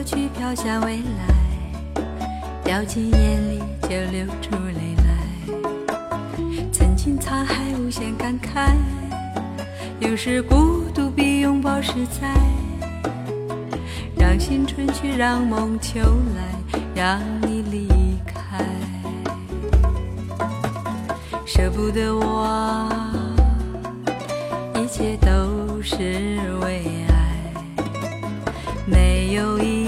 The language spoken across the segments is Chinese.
过去飘向未来，掉进眼里就流出泪来。曾经沧海无限感慨，有时孤独比拥抱实在。让心春去，让梦秋来，让你离开。舍不得我，一切都是为爱，没有一。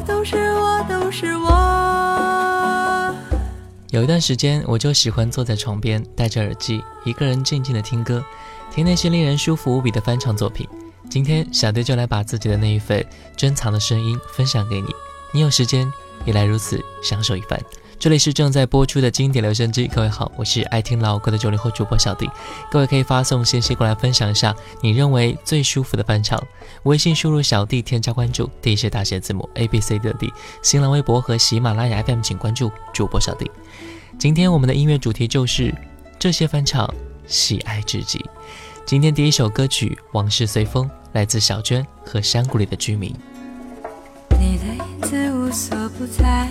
是是我，我。都有一段时间，我就喜欢坐在床边，戴着耳机，一个人静静的听歌，听那些令人舒服无比的翻唱作品。今天小队就来把自己的那一份珍藏的声音分享给你，你有时间也来如此享受一番。这里是正在播出的经典留声机，各位好，我是爱听老歌的九零后主播小弟。各位可以发送信息过来分享一下你认为最舒服的翻唱。微信输入小弟，添加关注，第一是大写字母 A B C D 的 D。新浪微博和喜马拉雅 FM 请关注主播小弟。今天我们的音乐主题就是这些翻唱喜爱至极。今天第一首歌曲《往事随风》来自小娟和山谷里的居民。你的影子无所不在。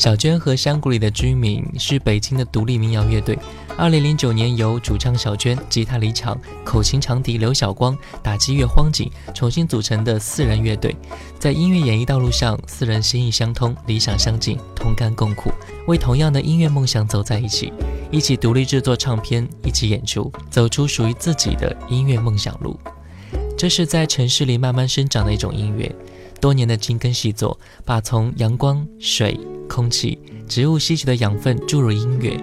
小娟和山谷里的居民是北京的独立民谣乐队。2009年，由主唱小娟、吉他李场、口琴长笛刘晓光、打击乐荒井重新组成的四人乐队，在音乐演绎道路上，四人心意相通，理想相近，同甘共苦，为同样的音乐梦想走在一起，一起独立制作唱片，一起演出，走出属于自己的音乐梦想路。这是在城市里慢慢生长的一种音乐。多年的精耕细作，把从阳光、水、空气、植物吸取的养分注入音乐，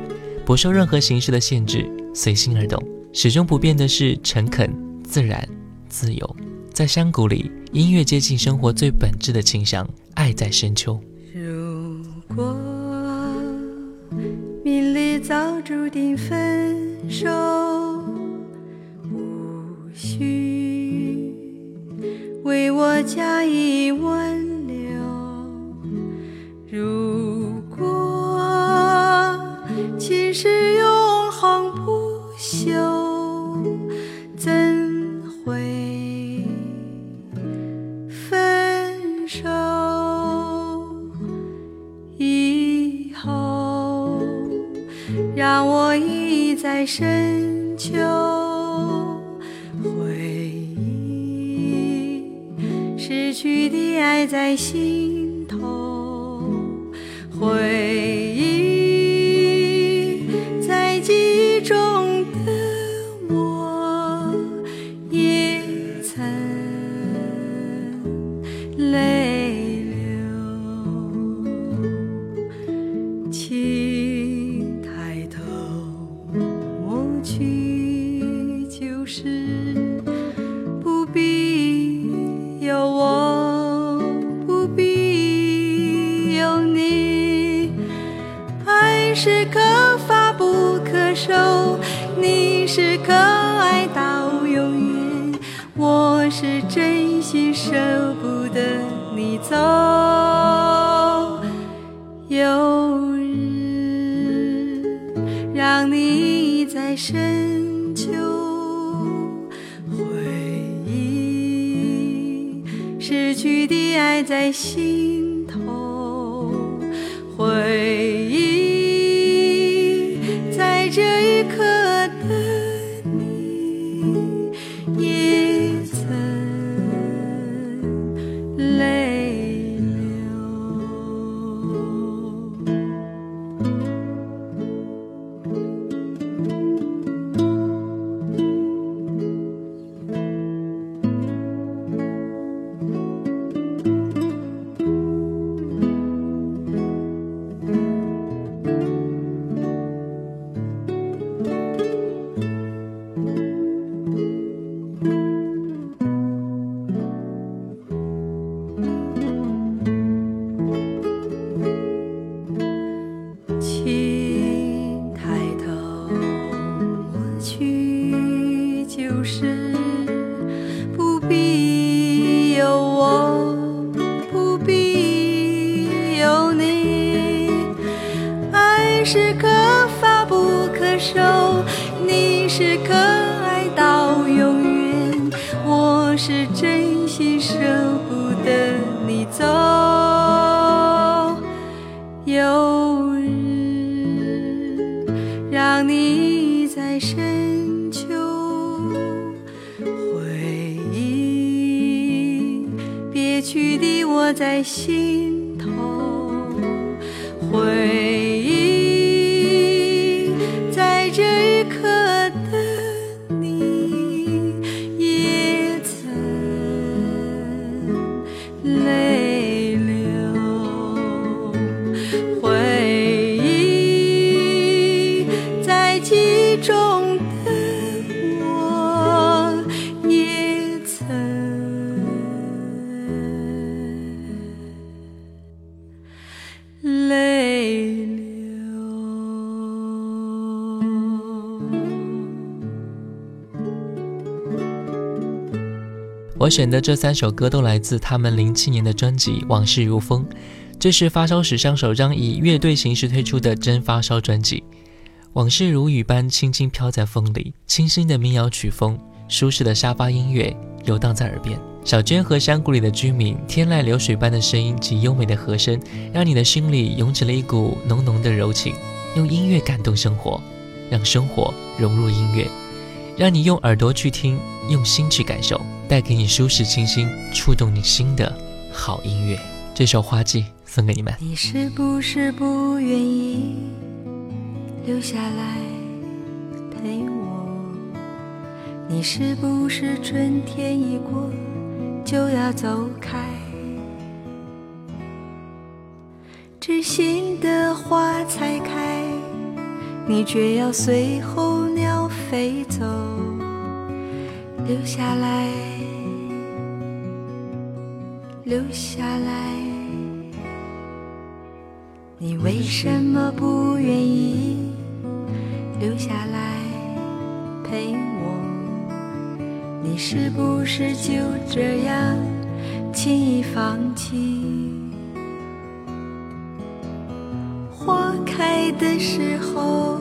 不受任何形式的限制，随心而动。始终不变的是诚恳、自然、自由。在山谷里，音乐接近生活最本质的清香。爱在深秋。如果命里早注定分手，无需。为我加一温。有日，让你在深秋回忆失去的爱，在心。是可发不可收，你是可爱到永远，我是真。我选的这三首歌都来自他们零七年的专辑《往事如风》，这是发烧史上首张以乐队形式推出的真发烧专辑。往事如雨般轻轻飘在风里，清新的民谣曲风，舒适的沙发音乐，流荡在耳边。小娟和山谷里的居民，天籁流水般的声音及优美的和声，让你的心里涌起了一股浓浓的柔情。用音乐感动生活，让生活融入音乐，让你用耳朵去听。用心去感受，带给你舒适、清新、触动你心的好音乐。这首《花季》送给你们。你是不是不愿意留下来陪我？你是不是春天一过就要走开？知心的花才开，你却要随候鸟飞走。留下来，留下来，你为什么不愿意留下来陪我？你是不是就这样轻易放弃？花开的时候，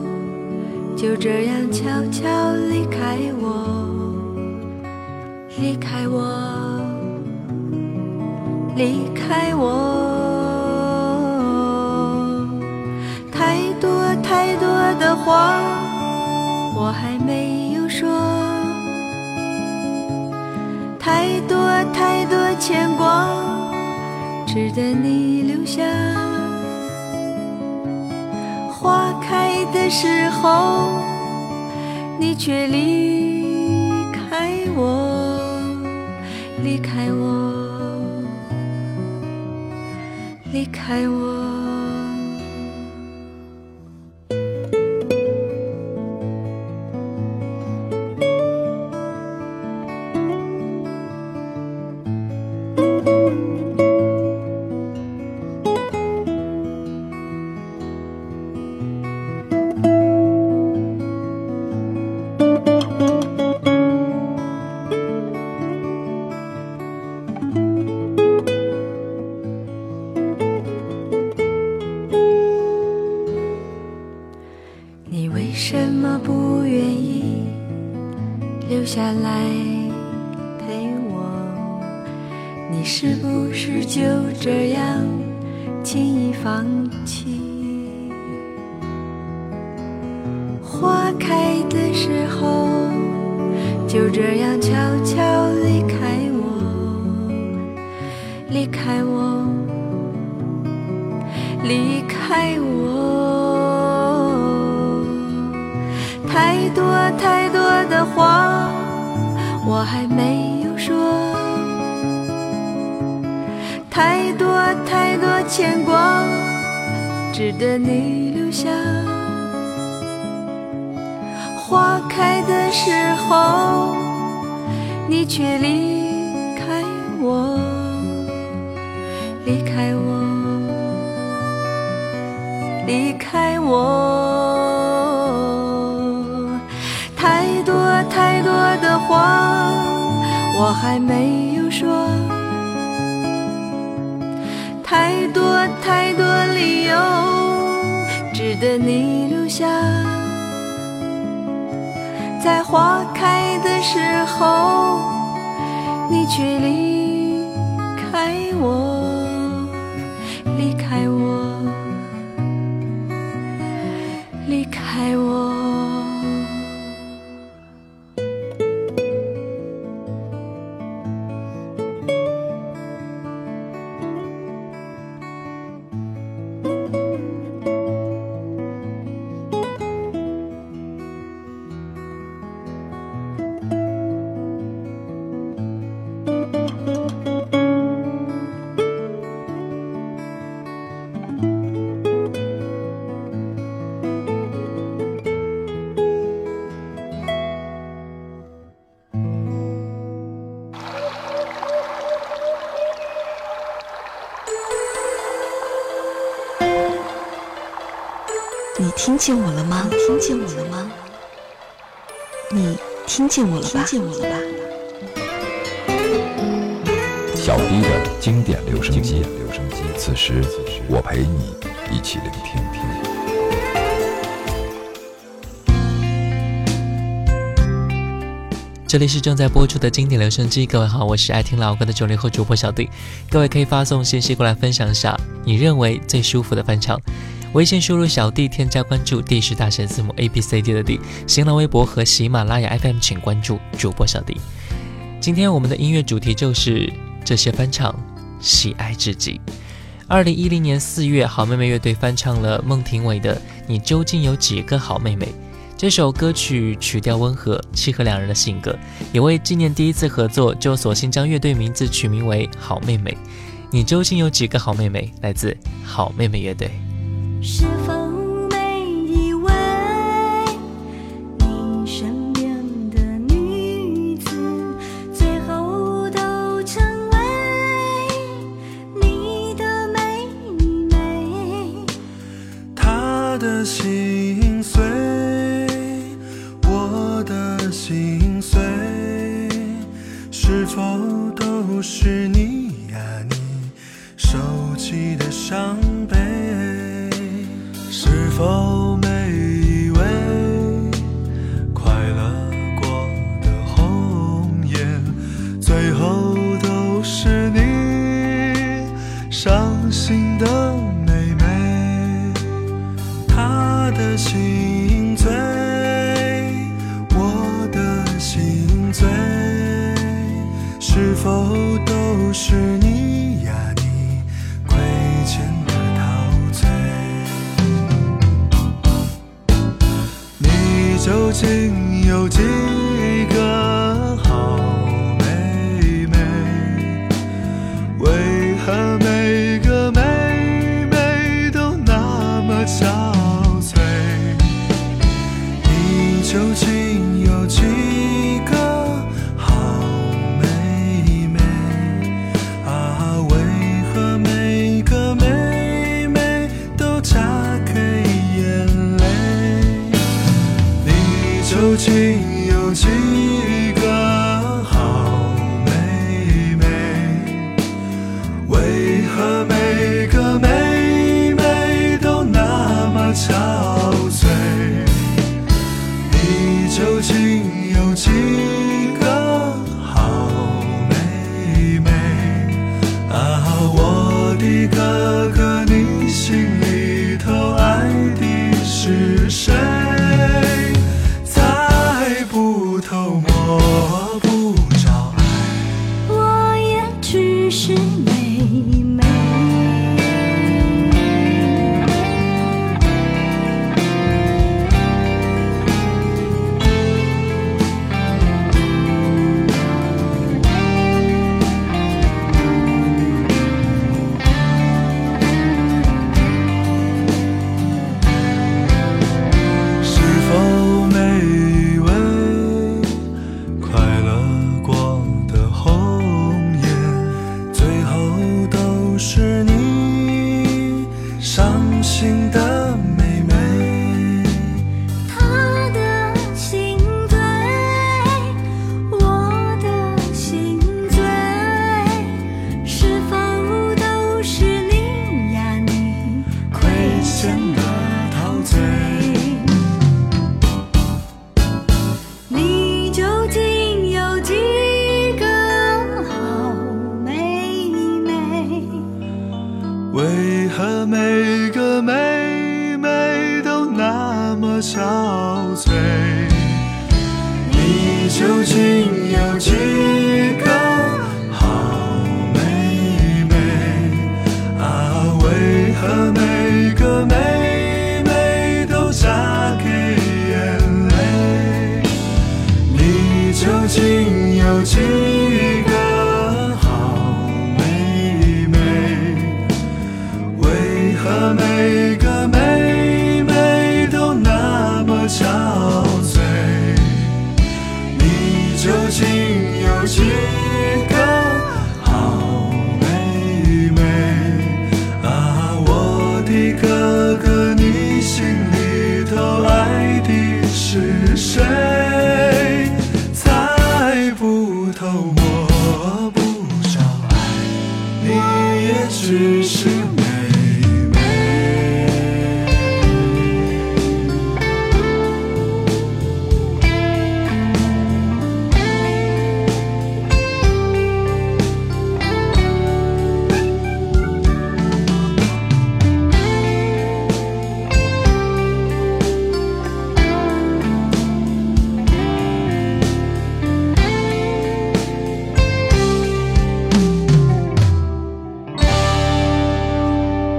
就这样悄悄离开？离开我，离开我，太多太多的话我还没有说，太多太多牵挂值得你留下。花开的时候，你却离。离开我，离开我。是不是就这样轻易放弃？花开的时候，就这样悄悄离开我，离开我，离开我。太多太多的话，我还没有说。太多太多牵挂，值得你留下。花开的时候，你却离开我，离开我，离开我。太多太多的话，我还没有说。多太多理由值得你留下，在花开的时候，你却离。听见我了吗？听见我了吗？你听见我了吧？听见我了吧？小弟的经典留声机，留声机。此时，我陪你一起聆听。这里是正在播出的经典留声机。各位好，我是爱听老歌的九零后主播小弟。各位可以发送信息过来分享一下你认为最舒服的翻唱。微信输入小弟添加关注，D 是大写字母 A B C D 的 D。新浪微博和喜马拉雅 FM 请关注主播小弟。今天我们的音乐主题就是这些翻唱，喜爱至极。二零一零年四月，好妹妹乐队翻唱了孟庭苇的《你究竟有几个好妹妹》。这首歌曲曲调温和，契合两人的性格，也为纪念第一次合作，就索性将乐队名字取名为好妹妹。《你究竟有几个好妹妹》来自好妹妹乐队。是否？的心醉，我的心醉，是否都是你呀？你亏欠的陶醉，你究竟有几？你究竟有几？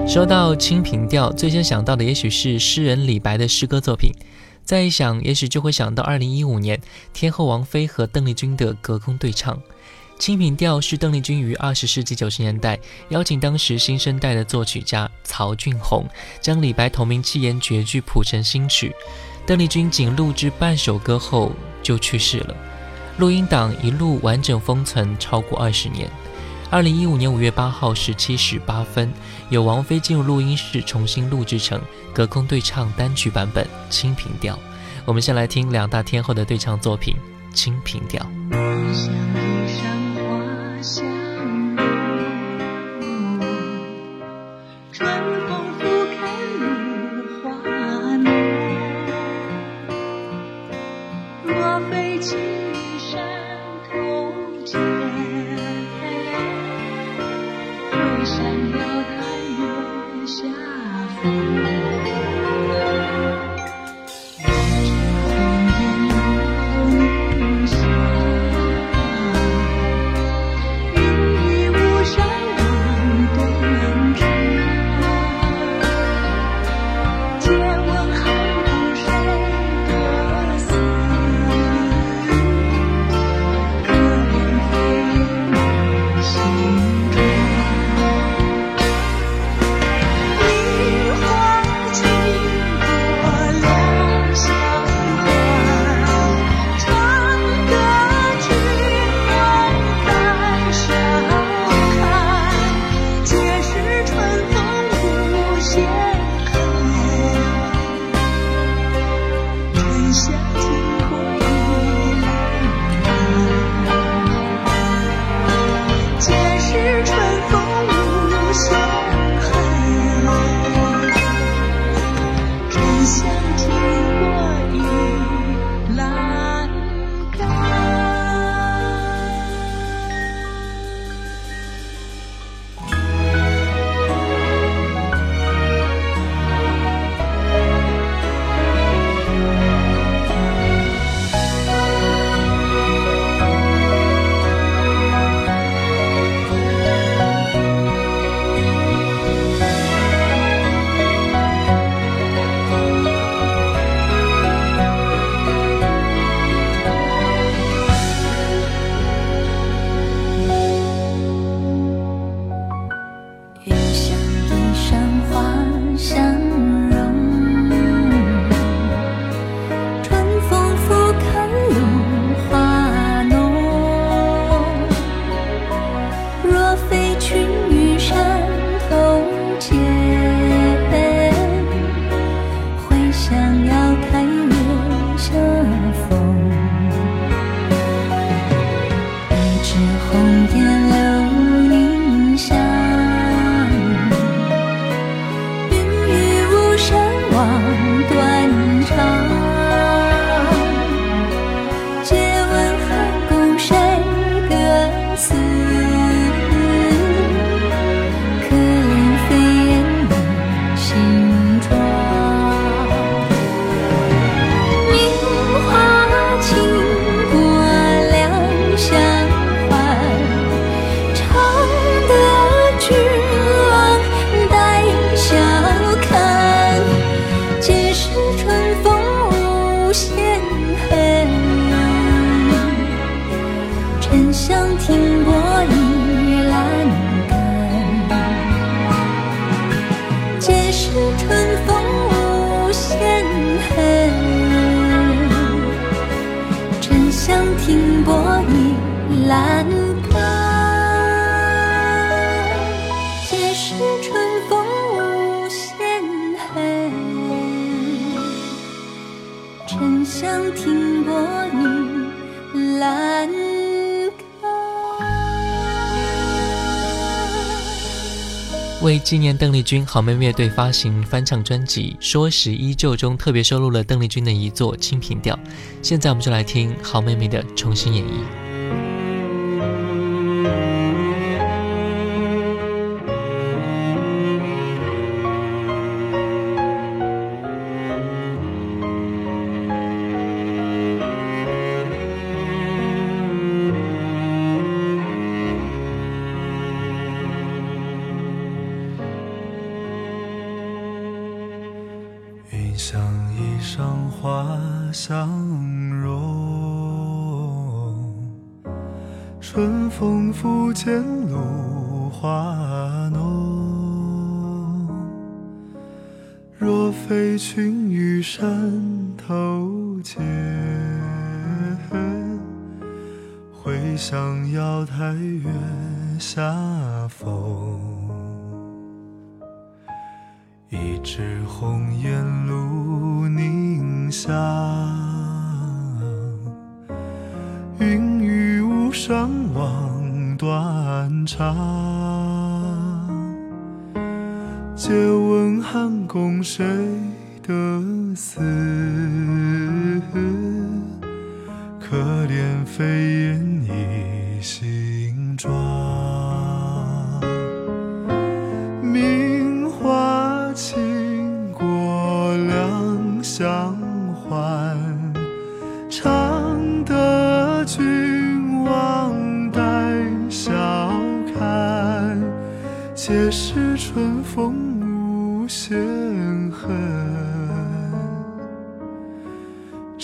说到《清平调》，最先想到的也许是诗人李白的诗歌作品。再一想，也许就会想到二零一五年天后王菲和邓丽君的隔空对唱。《清平调》是邓丽君于二十世纪九十年代邀请当时新生代的作曲家曹俊宏将李白同名七言绝句谱成新曲。邓丽君仅录制半首歌后就去世了，录音档一路完整封存超过二十年。二零一五年五月八号十七时八分。有王菲进入录音室重新录制成隔空对唱单曲版本《清平调》。我们先来听两大天后的对唱作品《清平调》。若非为纪念邓丽君，好妹妹乐队发行翻唱专辑《说时依旧》中特别收录了邓丽君的一作《清平调》。现在我们就来听好妹妹的重新演绎。香衣上花相融，春风拂槛露华浓。若非群玉山头见，会向瑶台月下逢。一枝红艳露凝香，云雨巫山枉断肠。借问汉宫谁得似？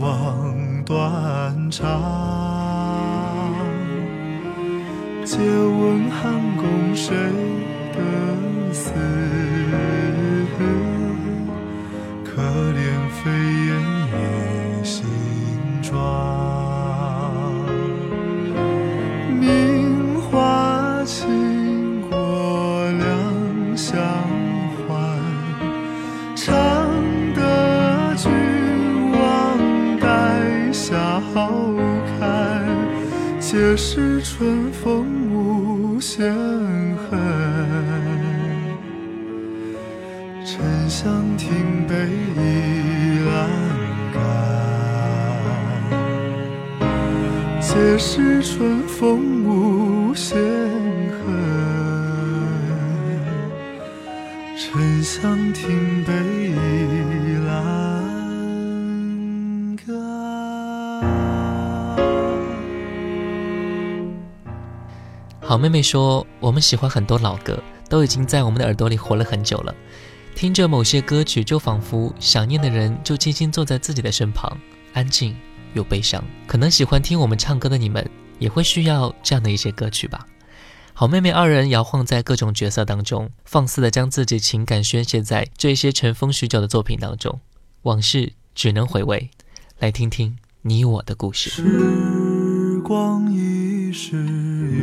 望断肠，借问汉宫谁得似？可怜飞燕。是春风无限恨，沉香亭北倚阑干。好妹妹说，我们喜欢很多老歌，都已经在我们的耳朵里活了很久了。听着某些歌曲，就仿佛想念的人就轻轻坐在自己的身旁，安静又悲伤。可能喜欢听我们唱歌的你们，也会需要这样的一些歌曲吧。好妹妹二人摇晃在各种角色当中，放肆的将自己情感宣泄在这些尘封许久的作品当中。往事只能回味，来听听你我的故事。时光逝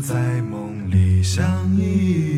在梦里相依。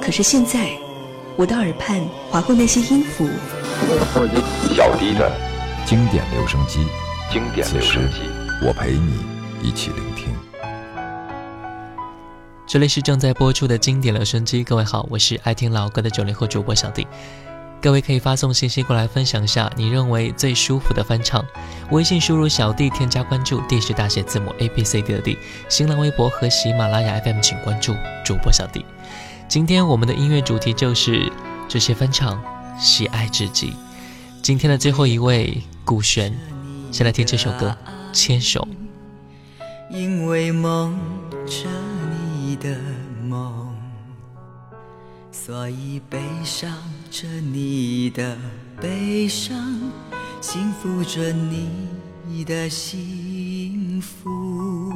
可是现在，我的耳畔划过那些音符。小弟的，经典留声机，经典留声机，我陪你一起聆听。这里是正在播出的经典留声机，各位好，我是爱听老歌的九零后主播小弟。各位可以发送信息过来分享一下你认为最舒服的翻唱，微信输入小弟添加关注，D 是大写字母 A B C D 的 D。新浪微博和喜马拉雅 FM 请关注主播小弟。今天我们的音乐主题就是这些翻唱，喜爱至极。今天的最后一位古璇，先来听这首歌《牵手》。因为梦着你的梦，所以悲伤着你的悲伤，幸福着你的幸福，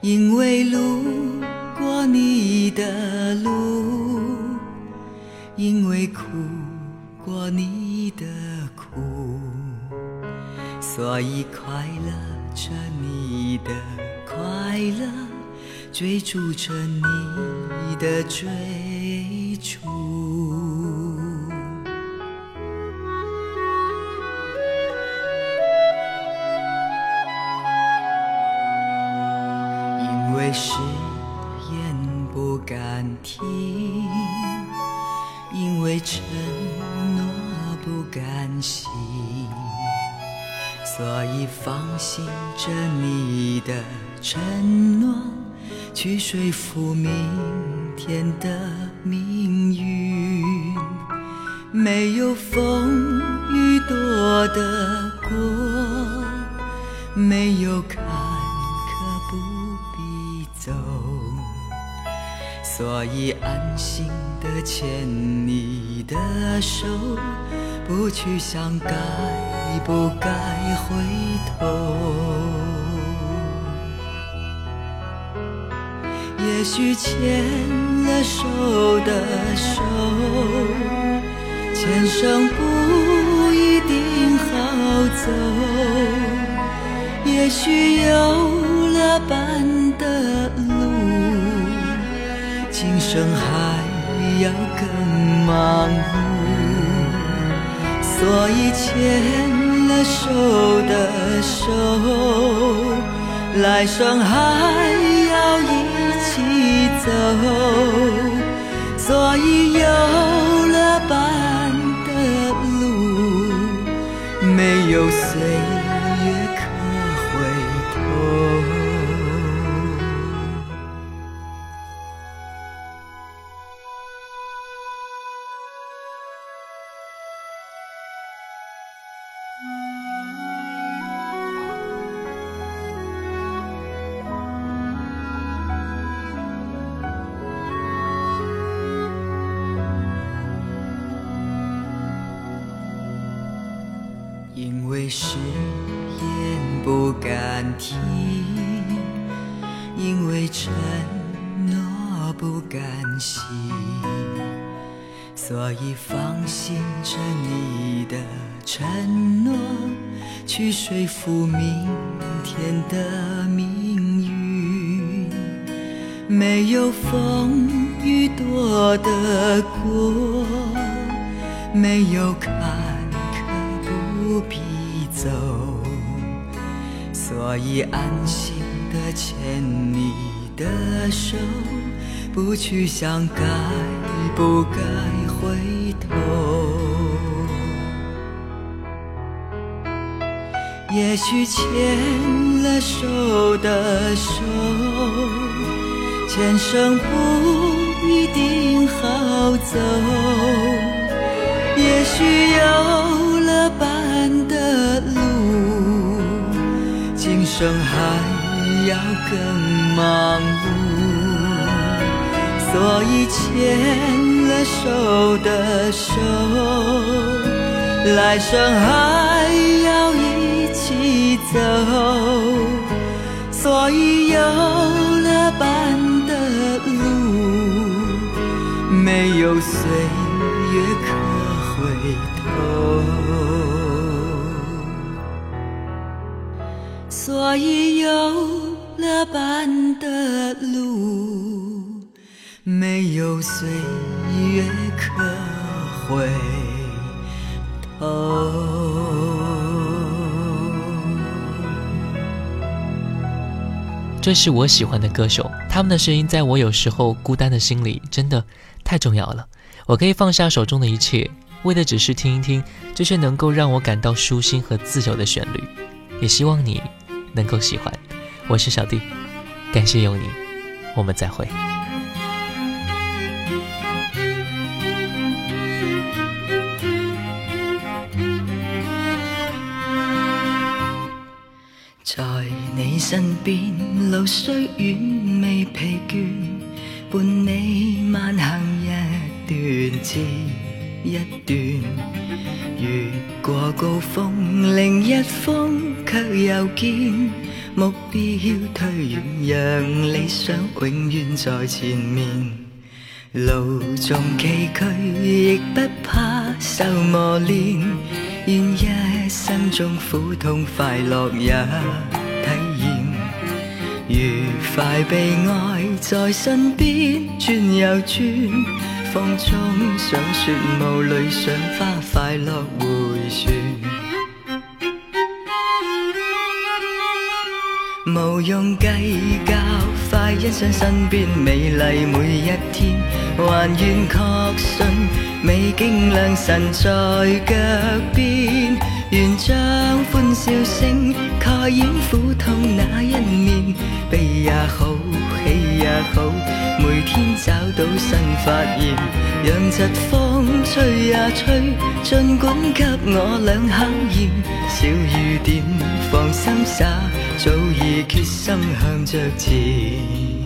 因为路。过你的路，因为苦过你的苦，所以快乐着你的快乐，追逐着你的追逐。信着你的承诺，去说服明天的命运。没有风雨躲得过，没有坎坷不必走。所以安心的牵你的手。不去想该不该回头，也许牵了手的手，前生不一定好走，也许有了伴的路，今生还要更忙碌。所以牵了手的手，来生还要一起走。所以有了伴的路，没有谁。说服明天的命运，没有风雨躲得过，没有坎坷不必走，所以安心的牵你的手，不去想该不该回头。也许牵了手的手，前生不一定好走。也许有了伴的路，今生还要更忙碌。所以牵了手的手，来生还要。走，所以有了伴的路，没有岁月可回头。所以有了伴的路，没有岁月可回。这是我喜欢的歌手，他们的声音在我有时候孤单的心里真的太重要了。我可以放下手中的一切，为的只是听一听这些能够让我感到舒心和自由的旋律。也希望你能够喜欢。我是小弟，感谢有你，我们再会。身边路虽远未疲倦，伴你漫行一段接一段，越过高峰另一峰却又见，目标推远让理想永远在前面，路纵崎岖亦不怕受磨练，愿一生中苦痛快乐也。愉快被爱在身边转又转，风中赏雪雾里赏花，快乐回旋。无用计较，快欣赏身边美丽每一天，还愿确信，美景良辰在脚边，愿将欢笑声。演苦痛那一面，悲也好，喜也好，每天找到新发现。让疾风吹呀吹，尽管给我俩考验。小雨点放心洒，早已决心向着前。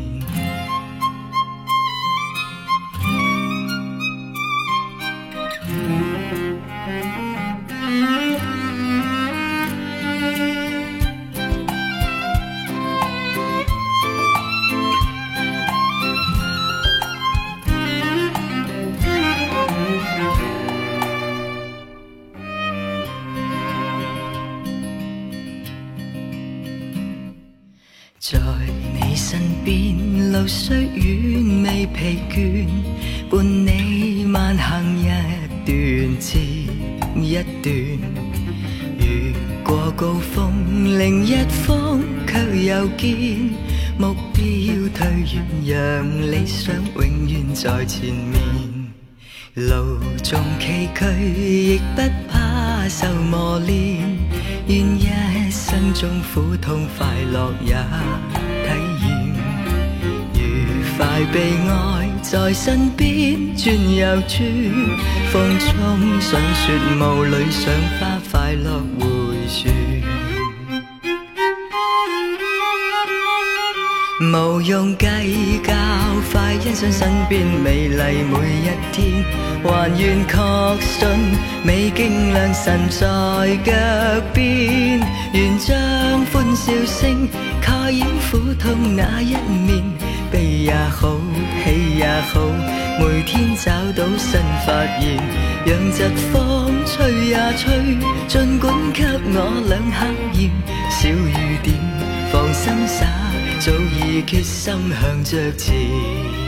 要退让，理想永远在前面。路纵崎岖，亦不怕受磨练。愿一生中苦痛快乐也体验，愉快悲哀在身边转又转。风中赏雪，雾里赏花，快乐回旋。无用计较，快欣赏身边美丽每一天。还愿确信，美景良辰在脚边。愿将欢笑声，盖掩苦痛那一面。悲也好，喜也好，每天找到新发现。让疾风吹呀吹，尽管给我两刻烟，小雨点，放心洒。早已决心向着前。